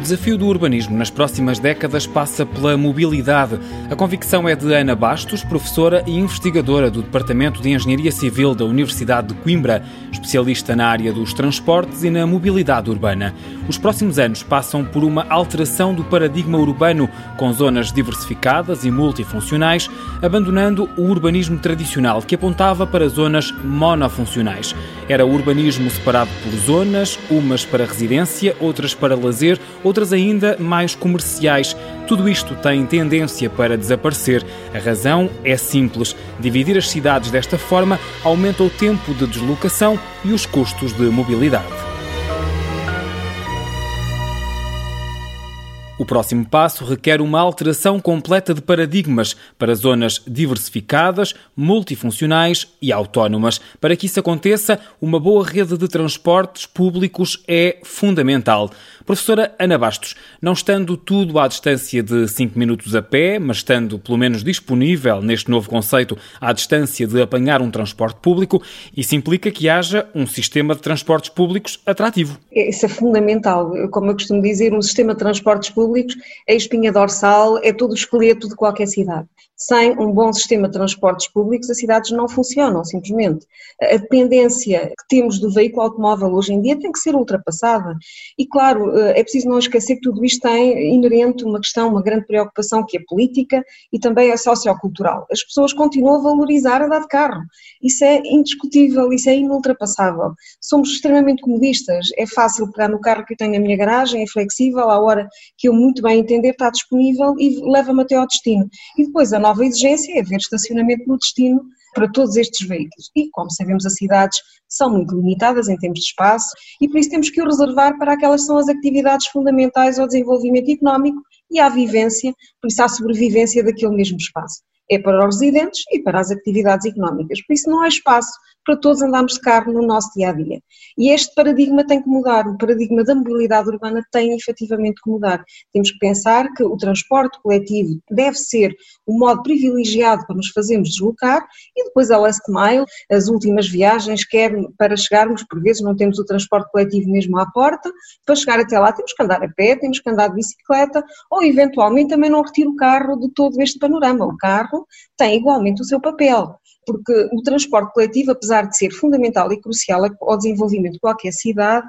desafio do urbanismo nas próximas décadas passa pela mobilidade. A convicção é de Ana Bastos, professora e investigadora do Departamento de Engenharia Civil da Universidade de Coimbra, especialista na área dos transportes e na mobilidade urbana. Os próximos anos passam por uma alteração do paradigma urbano, com zonas diversificadas e multifuncionais, abandonando o urbanismo tradicional que apontava para zonas monofuncionais. Era o urbanismo separado por zonas, umas para residência, outras para lazer, ainda mais comerciais. Tudo isto tem tendência para desaparecer. A razão é simples: dividir as cidades desta forma aumenta o tempo de deslocação e os custos de mobilidade. O próximo passo requer uma alteração completa de paradigmas para zonas diversificadas, multifuncionais e autónomas. Para que isso aconteça, uma boa rede de transportes públicos é fundamental. Professora Ana Bastos, não estando tudo à distância de 5 minutos a pé, mas estando pelo menos disponível neste novo conceito à distância de apanhar um transporte público, isso implica que haja um sistema de transportes públicos atrativo. Isso é fundamental. Como eu costumo dizer, um sistema de transportes públicos públicos, a espinha dorsal é todo o esqueleto de qualquer cidade. Sem um bom sistema de transportes públicos, as cidades não funcionam, simplesmente. A dependência que temos do veículo automóvel hoje em dia tem que ser ultrapassada. E, claro, eh, é preciso não esquecer que tudo isto tem inerente uma questão, uma grande preocupação que é política e também é sociocultural. As pessoas continuam a valorizar andar de carro. Isso é indiscutível, isso é inultrapassável. Somos extremamente comodistas. É fácil pegar no carro que eu tenho na minha garagem, é flexível, à hora que eu muito bem entender está disponível e leva-me até ao destino. E depois a nova exigência é haver estacionamento no destino para todos estes veículos. E, como sabemos, as cidades são muito limitadas em termos de espaço e por isso temos que o reservar para aquelas que são as atividades fundamentais ao desenvolvimento económico e à vivência, por isso à sobrevivência daquele mesmo espaço. É para os residentes e para as atividades económicas. Por isso não há espaço para todos andarmos de carro no nosso dia a dia. E este paradigma tem que mudar, o paradigma da mobilidade urbana tem efetivamente que mudar. Temos que pensar que o transporte coletivo deve ser o modo privilegiado para nos fazermos deslocar e depois a last mile, as últimas viagens, quer para chegarmos, por vezes não temos o transporte coletivo mesmo à porta, para chegar até lá temos que andar a pé, temos que andar de bicicleta ou eventualmente também não retiro o carro de todo este panorama. O carro tem igualmente o seu papel porque o transporte coletivo, apesar de ser fundamental e crucial ao desenvolvimento de qualquer cidade,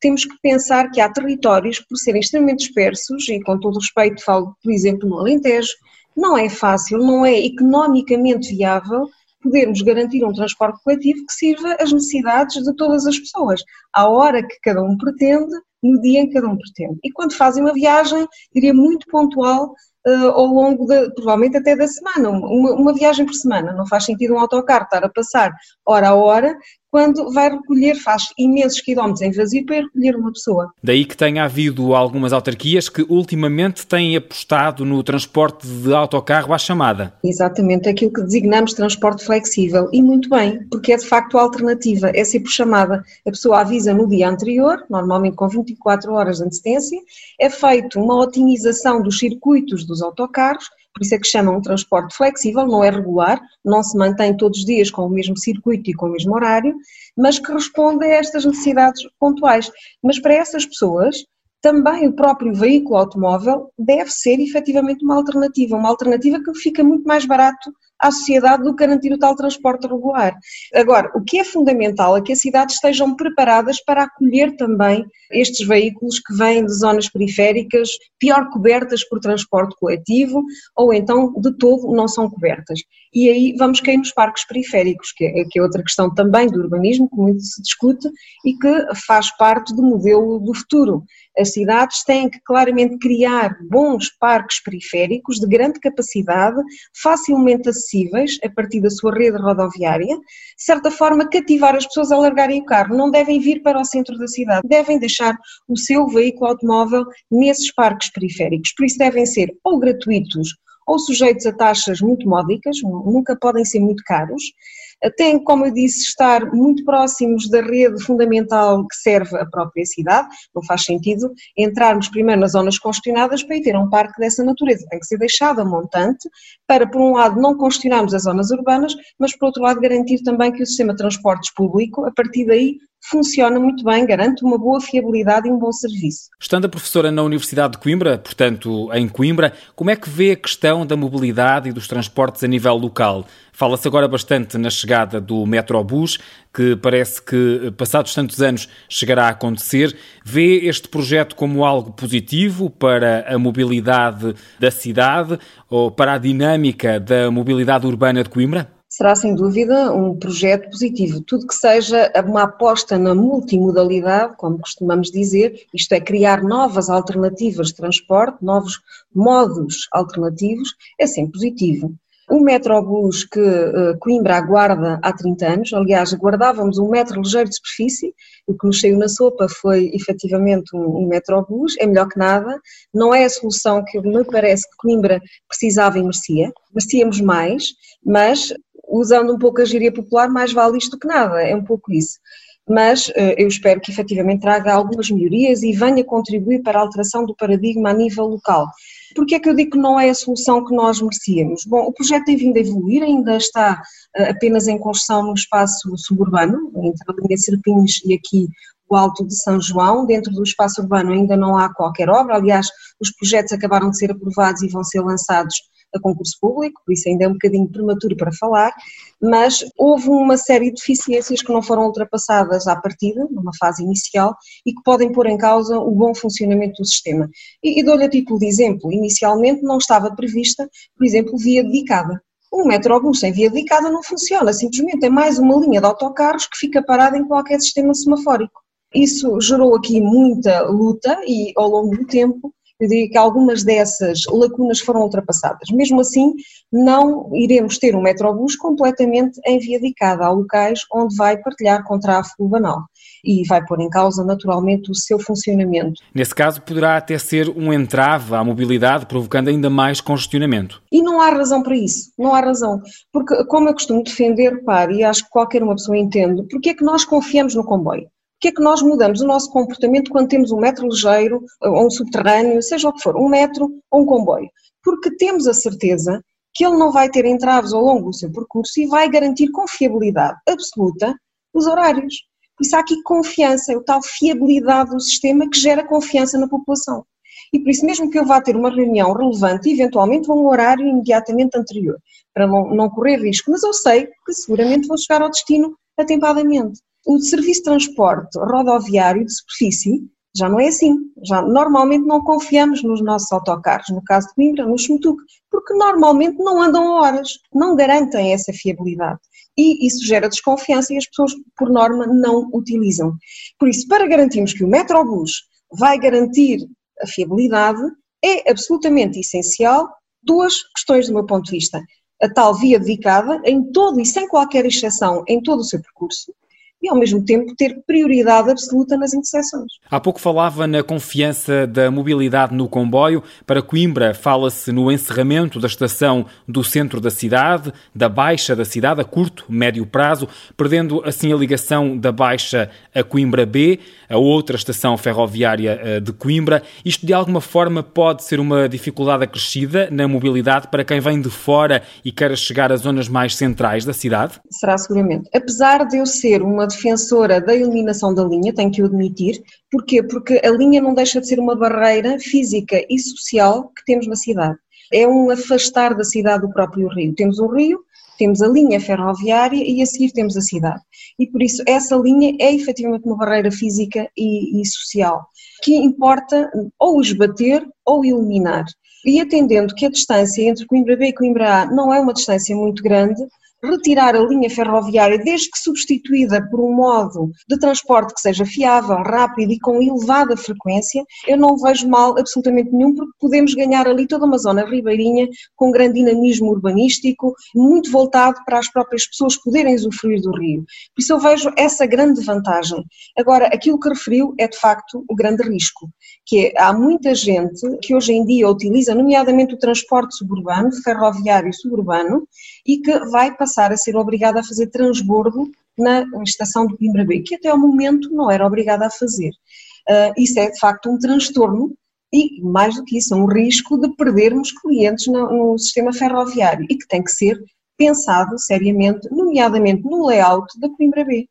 temos que pensar que há territórios, por serem extremamente dispersos, e com todo respeito falo, por exemplo, no Alentejo, não é fácil, não é economicamente viável podermos garantir um transporte coletivo que sirva às necessidades de todas as pessoas, à hora que cada um pretende, no dia em que cada um pretende. E quando fazem uma viagem, diria muito pontual, uh, ao longo, de, provavelmente até da semana, uma, uma, viagem por semana. Não faz sentido um autocarro estar a passar hora a hora quando vai recolher, faz imensos quilómetros em vazio para recolher uma pessoa. Daí que tenha havido algumas autarquias que ultimamente têm apostado no transporte de autocarro à chamada. Exatamente, aquilo que designamos transporte flexível. E muito bem, porque é de facto a alternativa, é ser por chamada. A pessoa avisa no dia anterior, normalmente com 24 horas de antecedência, é feito uma otimização dos circuitos dos autocarros por isso é que chamam um transporte flexível, não é regular, não se mantém todos os dias com o mesmo circuito e com o mesmo horário, mas que responde a estas necessidades pontuais. Mas para essas pessoas, também o próprio veículo automóvel deve ser efetivamente uma alternativa, uma alternativa que fica muito mais barato à sociedade do que garantir o tal transporte regular. Agora, o que é fundamental é que as cidades estejam preparadas para acolher também estes veículos que vêm de zonas periféricas, pior cobertas por transporte coletivo, ou então de todo não são cobertas. E aí vamos cair nos parques periféricos, que é, que é outra questão também do urbanismo, que muito se discute e que faz parte do modelo do futuro. As cidades têm que claramente criar bons parques periféricos de grande capacidade, facilmente acessíveis acessíveis a partir da sua rede rodoviária, de certa forma cativar as pessoas a largarem o carro. Não devem vir para o centro da cidade, devem deixar o seu veículo automóvel nesses parques periféricos. Por isso devem ser ou gratuitos ou sujeitos a taxas muito módicas, nunca podem ser muito caros, têm, como eu disse, estar muito próximos da rede fundamental que serve a própria cidade. Não faz sentido entrarmos primeiro nas zonas congestionadas para ir ter um parque dessa natureza. Tem que ser deixado a montante para, por um lado, não congestionarmos as zonas urbanas, mas, por outro lado, garantir também que o sistema de transportes público, a partir daí, funciona muito bem, garante uma boa fiabilidade e um bom serviço. Estando a professora na Universidade de Coimbra, portanto em Coimbra, como é que vê a questão da mobilidade e dos transportes a nível local? Fala-se agora bastante na chegada do Metrobus, que parece que, passados tantos anos, chegará a acontecer. Vê este projeto como algo positivo para a mobilidade da cidade ou para a dinâmica da mobilidade urbana de Coimbra? Será sem dúvida um projeto positivo. Tudo que seja uma aposta na multimodalidade, como costumamos dizer, isto é, criar novas alternativas de transporte, novos modos alternativos, é sempre positivo. O Metrobus que uh, Coimbra aguarda há 30 anos, aliás, aguardávamos um metro ligeiro de superfície, o que nos saiu na sopa foi efetivamente um, um Metrobus, é melhor que nada, não é a solução que me parece que Coimbra precisava e merecia, merecíamos mais, mas usando um pouco a gíria popular, mais vale isto que nada, é um pouco isso. Mas eh, eu espero que efetivamente traga algumas melhorias e venha contribuir para a alteração do paradigma a nível local. Porque é que eu digo que não é a solução que nós merecíamos? Bom, o projeto tem vindo a evoluir, ainda está eh, apenas em construção no espaço suburbano, entre a linha Serpins e aqui o Alto de São João. Dentro do espaço urbano ainda não há qualquer obra, aliás, os projetos acabaram de ser aprovados e vão ser lançados a concurso público, por isso ainda é um bocadinho prematuro para falar, mas houve uma série de deficiências que não foram ultrapassadas à partida, numa fase inicial, e que podem pôr em causa o bom funcionamento do sistema. E, e dou-lhe a título de exemplo, inicialmente não estava prevista, por exemplo, via dedicada. Um metrobus sem via dedicada não funciona, simplesmente é mais uma linha de autocarros que fica parada em qualquer sistema semafórico. Isso gerou aqui muita luta e, ao longo do tempo, eu diria que algumas dessas lacunas foram ultrapassadas. Mesmo assim, não iremos ter um metrobus completamente em via dedicada a locais onde vai partilhar com tráfego banal e vai pôr em causa naturalmente o seu funcionamento. Nesse caso, poderá até ser um entrave à mobilidade, provocando ainda mais congestionamento. E não há razão para isso, não há razão. Porque, como eu costumo defender, pare, e acho que qualquer uma pessoa entende, porque é que nós confiamos no comboio? Que é que nós mudamos o nosso comportamento quando temos um metro ligeiro ou um subterrâneo, seja o que for, um metro ou um comboio? Porque temos a certeza que ele não vai ter entraves ao longo do seu percurso e vai garantir com fiabilidade absoluta os horários. Isso há aqui confiança, é o tal fiabilidade do sistema que gera confiança na população. E por isso, mesmo que eu vá ter uma reunião relevante, eventualmente vou um horário imediatamente anterior, para não, não correr risco, mas eu sei que seguramente vou chegar ao destino atempadamente. O serviço de transporte rodoviário de superfície já não é assim. Já normalmente não confiamos nos nossos autocarros, no caso de Coimbra, no Xmetuc, porque normalmente não andam horas, não garantem essa fiabilidade. E isso gera desconfiança e as pessoas, por norma, não utilizam. Por isso, para garantirmos que o Metrobus vai garantir a fiabilidade, é absolutamente essencial duas questões do meu ponto de vista. A tal via dedicada, em todo e sem qualquer exceção, em todo o seu percurso, e, ao mesmo tempo, ter prioridade absoluta nas interseções. Há pouco falava na confiança da mobilidade no comboio. Para Coimbra, fala-se no encerramento da estação do centro da cidade, da Baixa da cidade, a curto, médio prazo, perdendo assim a ligação da Baixa a Coimbra B, a outra estação ferroviária eh, de Coimbra. Isto, de alguma forma, pode ser uma dificuldade acrescida na mobilidade para quem vem de fora e queira chegar às zonas mais centrais da cidade? Será seguramente. Apesar de eu ser uma defensora da eliminação da linha, tenho que o admitir. Porquê? Porque a linha não deixa de ser uma barreira física e social que temos na cidade. É um afastar da cidade do próprio rio. Temos um rio, temos a linha ferroviária e a seguir temos a cidade. E por isso essa linha é efetivamente uma barreira física e, e social, que importa ou esbater ou eliminar. E atendendo que a distância entre Coimbra B e Coimbra A não é uma distância muito grande, retirar a linha ferroviária, desde que substituída por um modo de transporte que seja fiável, rápido e com elevada frequência, eu não vejo mal absolutamente nenhum, porque podemos ganhar ali toda uma zona ribeirinha com grande dinamismo urbanístico, muito voltado para as próprias pessoas poderem usufruir do rio. Por isso eu vejo essa grande vantagem. Agora, aquilo que referiu é de facto o grande risco, que é, há muita gente que hoje em dia utiliza, nomeadamente o transporte suburbano, ferroviário suburbano, e que vai passar a ser obrigada a fazer transbordo na estação de Coimbra B, que até ao momento não era obrigada a fazer. Uh, isso é de facto um transtorno e, mais do que isso, um risco de perdermos clientes no, no sistema ferroviário e que tem que ser pensado seriamente, nomeadamente no layout da Coimbra B.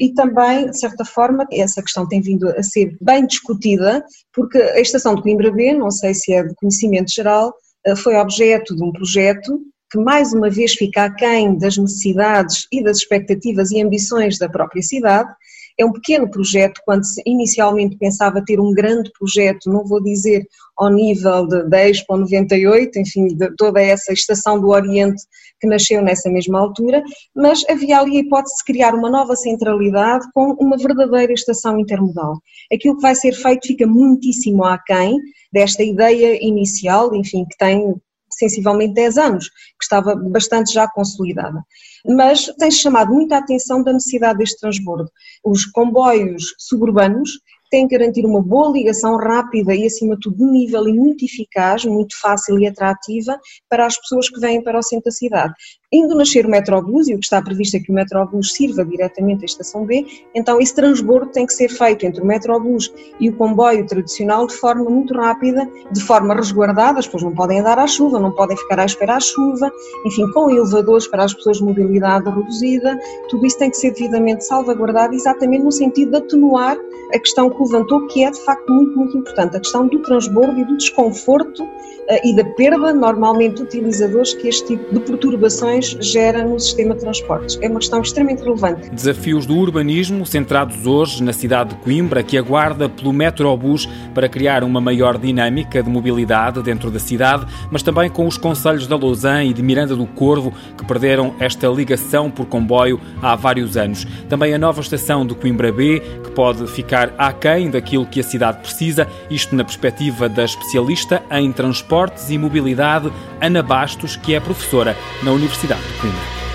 e também, de certa forma, essa questão tem vindo a ser bem discutida, porque a estação de Coimbra B, não sei se é de conhecimento geral, eh, foi objeto de um projeto que mais uma vez fica aquém das necessidades e das expectativas e ambições da própria cidade é um pequeno projeto, quando se inicialmente pensava ter um grande projeto, não vou dizer ao nível de, da Expo 98, enfim, de toda essa estação do Oriente que nasceu nessa mesma altura, mas havia ali a hipótese de criar uma nova centralidade com uma verdadeira estação intermodal. Aquilo que vai ser feito fica muitíssimo aquém desta ideia inicial, enfim, que tem sensivelmente 10 anos, que estava bastante já consolidada. Mas tem chamado muita atenção da necessidade deste transbordo. Os comboios suburbanos tem que garantir uma boa ligação rápida e, acima de tudo, nível e muito eficaz, muito fácil e atrativa para as pessoas que vêm para o centro da cidade. Indo nascer o Metrobus, e o que está previsto é que o Metrobus sirva diretamente à estação B, então esse transbordo tem que ser feito entre o Metrobus e o comboio tradicional de forma muito rápida, de forma resguardada, as pessoas não podem andar à chuva, não podem ficar à espera à chuva, enfim, com elevadores para as pessoas de mobilidade reduzida, tudo isso tem que ser devidamente salvaguardado exatamente no sentido de atenuar a questão que levantou, que é de facto muito, muito importante, a questão do transbordo e do desconforto eh, e da perda, normalmente, de utilizadores que este tipo de perturbações gera no sistema de transportes. É uma questão extremamente relevante. Desafios do urbanismo centrados hoje na cidade de Coimbra, que aguarda pelo Metrobus para criar uma maior dinâmica de mobilidade dentro da cidade, mas também com os conselhos da Lausanne e de Miranda do Corvo, que perderam esta ligação por comboio há vários anos. Também a nova estação de Coimbra B, que pode ficar aquém daquilo que a cidade precisa, isto na perspectiva da especialista em transporte Transportes e Mobilidade, Ana Bastos, que é professora na Universidade de Coimbra.